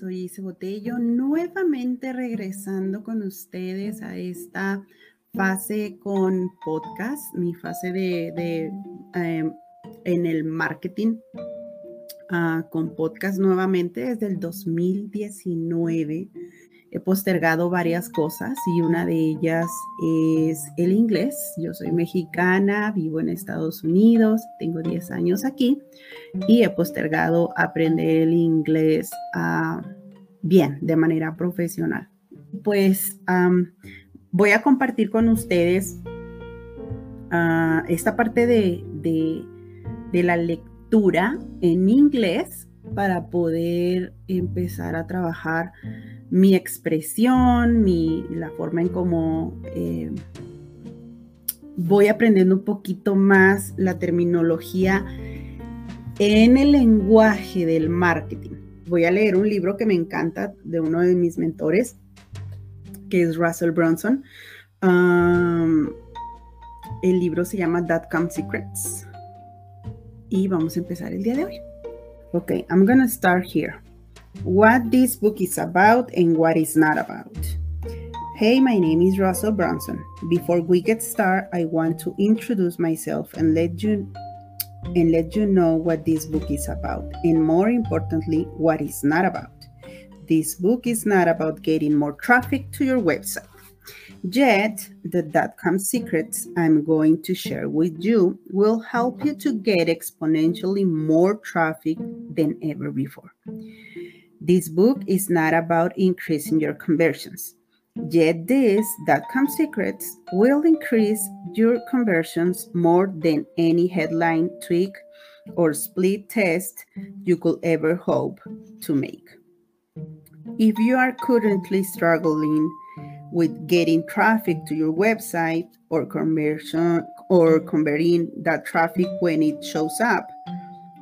soy Ise Botello, nuevamente regresando con ustedes a esta fase con podcast, mi fase de, em, en el marketing ah, con podcast nuevamente desde el 2019 he postergado varias cosas y una de ellas es el inglés. Yo soy mexicana, vivo en Estados Unidos, tengo 10 años aquí y he postergado aprender el inglés ah, bien, de manera profesional. Pues voy a compartir con ustedes ah, esta parte de, de la lectura en inglés para poder empezar a trabajar mi expresión, mi, la forma en cómo eh, voy aprendiendo un poquito más la terminología en el lenguaje del marketing. Voy a leer un libro que me encanta de uno de mis mentores, que es Russell Brunson. Um, el libro se llama Come Secrets. Y vamos a empezar el día de hoy. Ok, I'm gonna start here. what this book is about and what it's not about. Hey, my name is Russell Brunson. Before we get started, I want to introduce myself and let you and let you know what this book is about and more importantly, what it's not about. This book is not about getting more traffic to your website. Yet, the dot com secrets I'm going to share with you will help you to get exponentially more traffic than ever before. This book is not about increasing your conversions. Yet this .com secrets will increase your conversions more than any headline tweak or split test you could ever hope to make. If you are currently struggling with getting traffic to your website or conversion or converting that traffic when it shows up,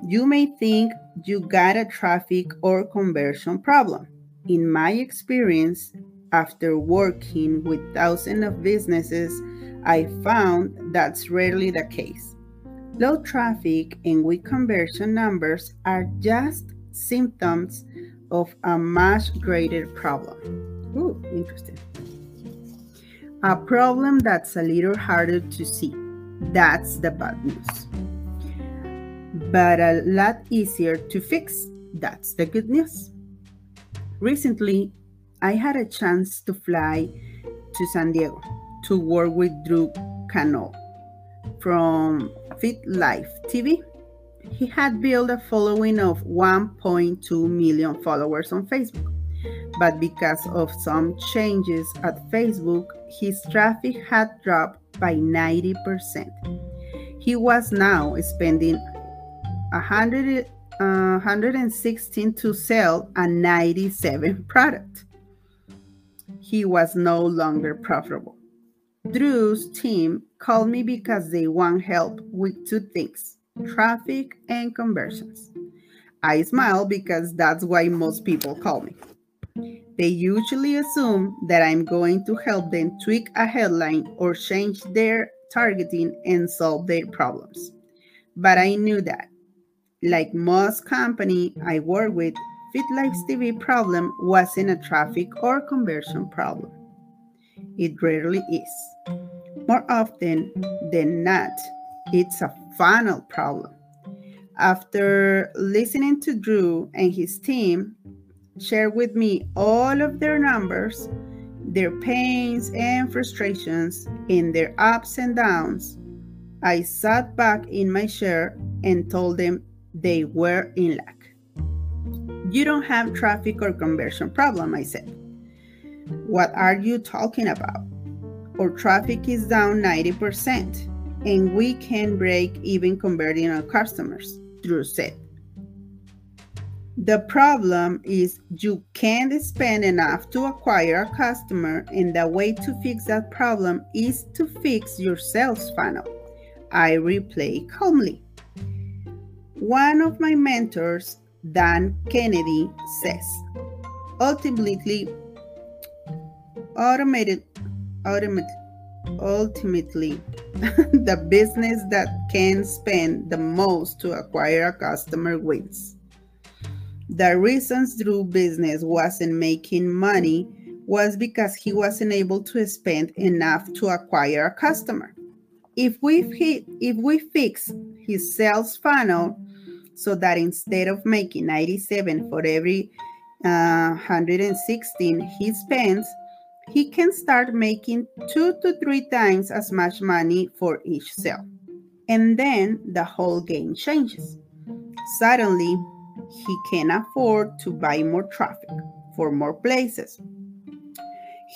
you may think you got a traffic or conversion problem. In my experience, after working with thousands of businesses, I found that's rarely the case. Low traffic and weak conversion numbers are just symptoms of a much greater problem. Ooh, interesting. A problem that's a little harder to see. That's the bad news but a lot easier to fix. That's the good news. Recently, I had a chance to fly to San Diego to work with Drew Cano from Fit Life TV. He had built a following of 1.2 million followers on Facebook, but because of some changes at Facebook, his traffic had dropped by 90%. He was now spending 100, uh, 116 to sell a 97 product. He was no longer profitable. Drew's team called me because they want help with two things traffic and conversions. I smile because that's why most people call me. They usually assume that I'm going to help them tweak a headline or change their targeting and solve their problems. But I knew that like most company I work with, FitLife's TV problem wasn't a traffic or conversion problem. It rarely is. More often than not, it's a funnel problem. After listening to Drew and his team share with me all of their numbers, their pains and frustrations, and their ups and downs, I sat back in my chair and told them they were in luck. You don't have traffic or conversion problem, I said. What are you talking about? Our traffic is down 90% and we can break even converting our customers, Drew said. The problem is you can't spend enough to acquire a customer, and the way to fix that problem is to fix your sales funnel. I replay calmly. One of my mentors, Dan Kennedy, says ultimately, automated, ultimately, the business that can spend the most to acquire a customer wins. The reasons Drew business wasn't making money was because he wasn't able to spend enough to acquire a customer. If we if we fix his sales funnel so that instead of making 97 for every uh, 116 he spends, he can start making two to three times as much money for each sale. And then the whole game changes. Suddenly, he can afford to buy more traffic for more places.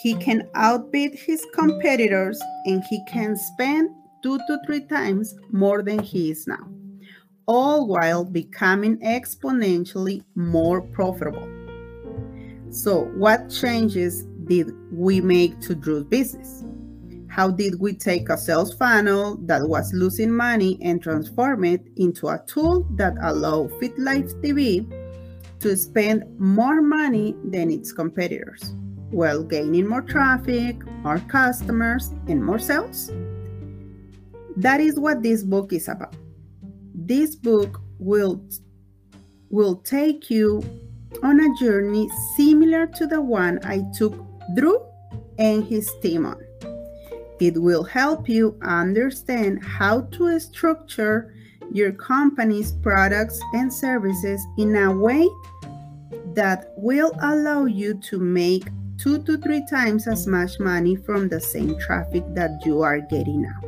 He can outbid his competitors and he can spend two to three times more than he is now, all while becoming exponentially more profitable. So, what changes did we make to Drew's business? How did we take a sales funnel that was losing money and transform it into a tool that allowed FitLife TV to spend more money than its competitors while gaining more traffic, more customers, and more sales? That is what this book is about. This book will, will take you on a journey similar to the one I took Drew and his team on. It will help you understand how to structure your company's products and services in a way that will allow you to make two to three times as much money from the same traffic that you are getting now.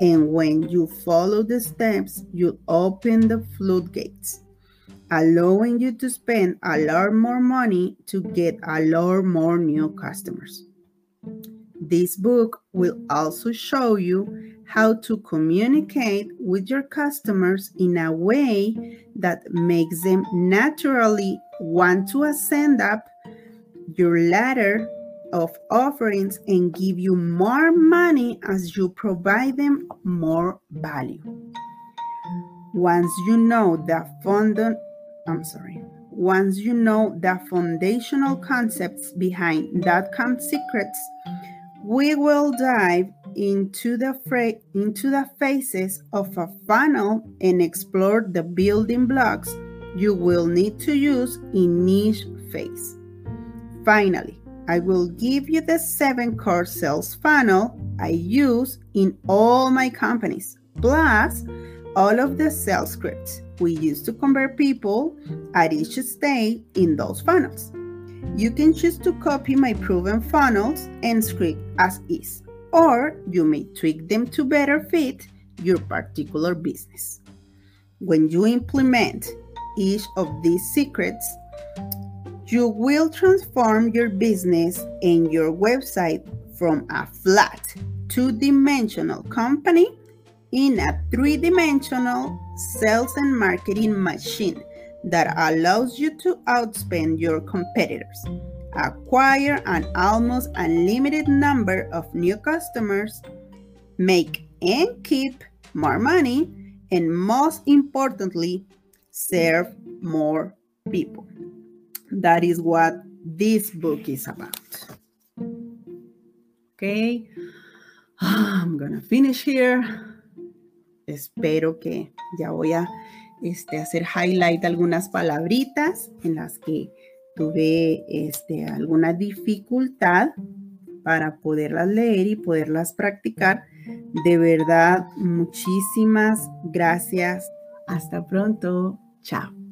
And when you follow the steps, you open the floodgates, allowing you to spend a lot more money to get a lot more new customers. This book will also show you how to communicate with your customers in a way that makes them naturally want to ascend up your ladder of offerings and give you more money as you provide them more value. Once you know the fund, I'm sorry. Once you know the foundational concepts behind dot-com secrets, we will dive into the fra- into the phases of a funnel and explore the building blocks you will need to use in each phase. Finally, I will give you the seven core sales funnel I use in all my companies, plus all of the sales scripts we use to convert people at each stage in those funnels. You can choose to copy my proven funnels and script as is, or you may tweak them to better fit your particular business. When you implement each of these secrets, you will transform your business and your website from a flat, two dimensional company in a three dimensional sales and marketing machine that allows you to outspend your competitors, acquire an almost unlimited number of new customers, make and keep more money, and most importantly, serve more people. That is what this book is about. Okay, I'm gonna finish here. Espero que ya voy a este, hacer highlight algunas palabritas en las que tuve este, alguna dificultad para poderlas leer y poderlas practicar. De verdad, muchísimas gracias. Hasta pronto. Chao.